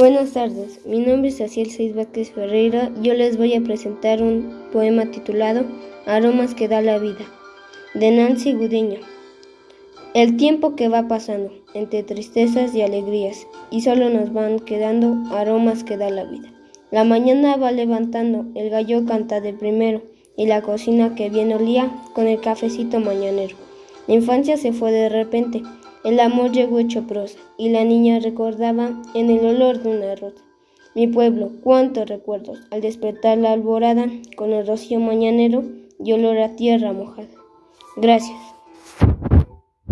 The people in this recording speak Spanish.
Buenas tardes, mi nombre es Aciel Seis Vázquez Ferreira. Yo les voy a presentar un poema titulado Aromas que da la vida, de Nancy Gudeño. El tiempo que va pasando, entre tristezas y alegrías, y solo nos van quedando aromas que da la vida. La mañana va levantando, el gallo canta de primero, y la cocina que bien olía con el cafecito mañanero. La infancia se fue de repente, el amor llegó hecho prosa, y la niña recordaba en el olor de una rosa. Mi pueblo, cuántos recuerdos, al despertar la alborada, con el rocío mañanero y olor a tierra mojada. Gracias.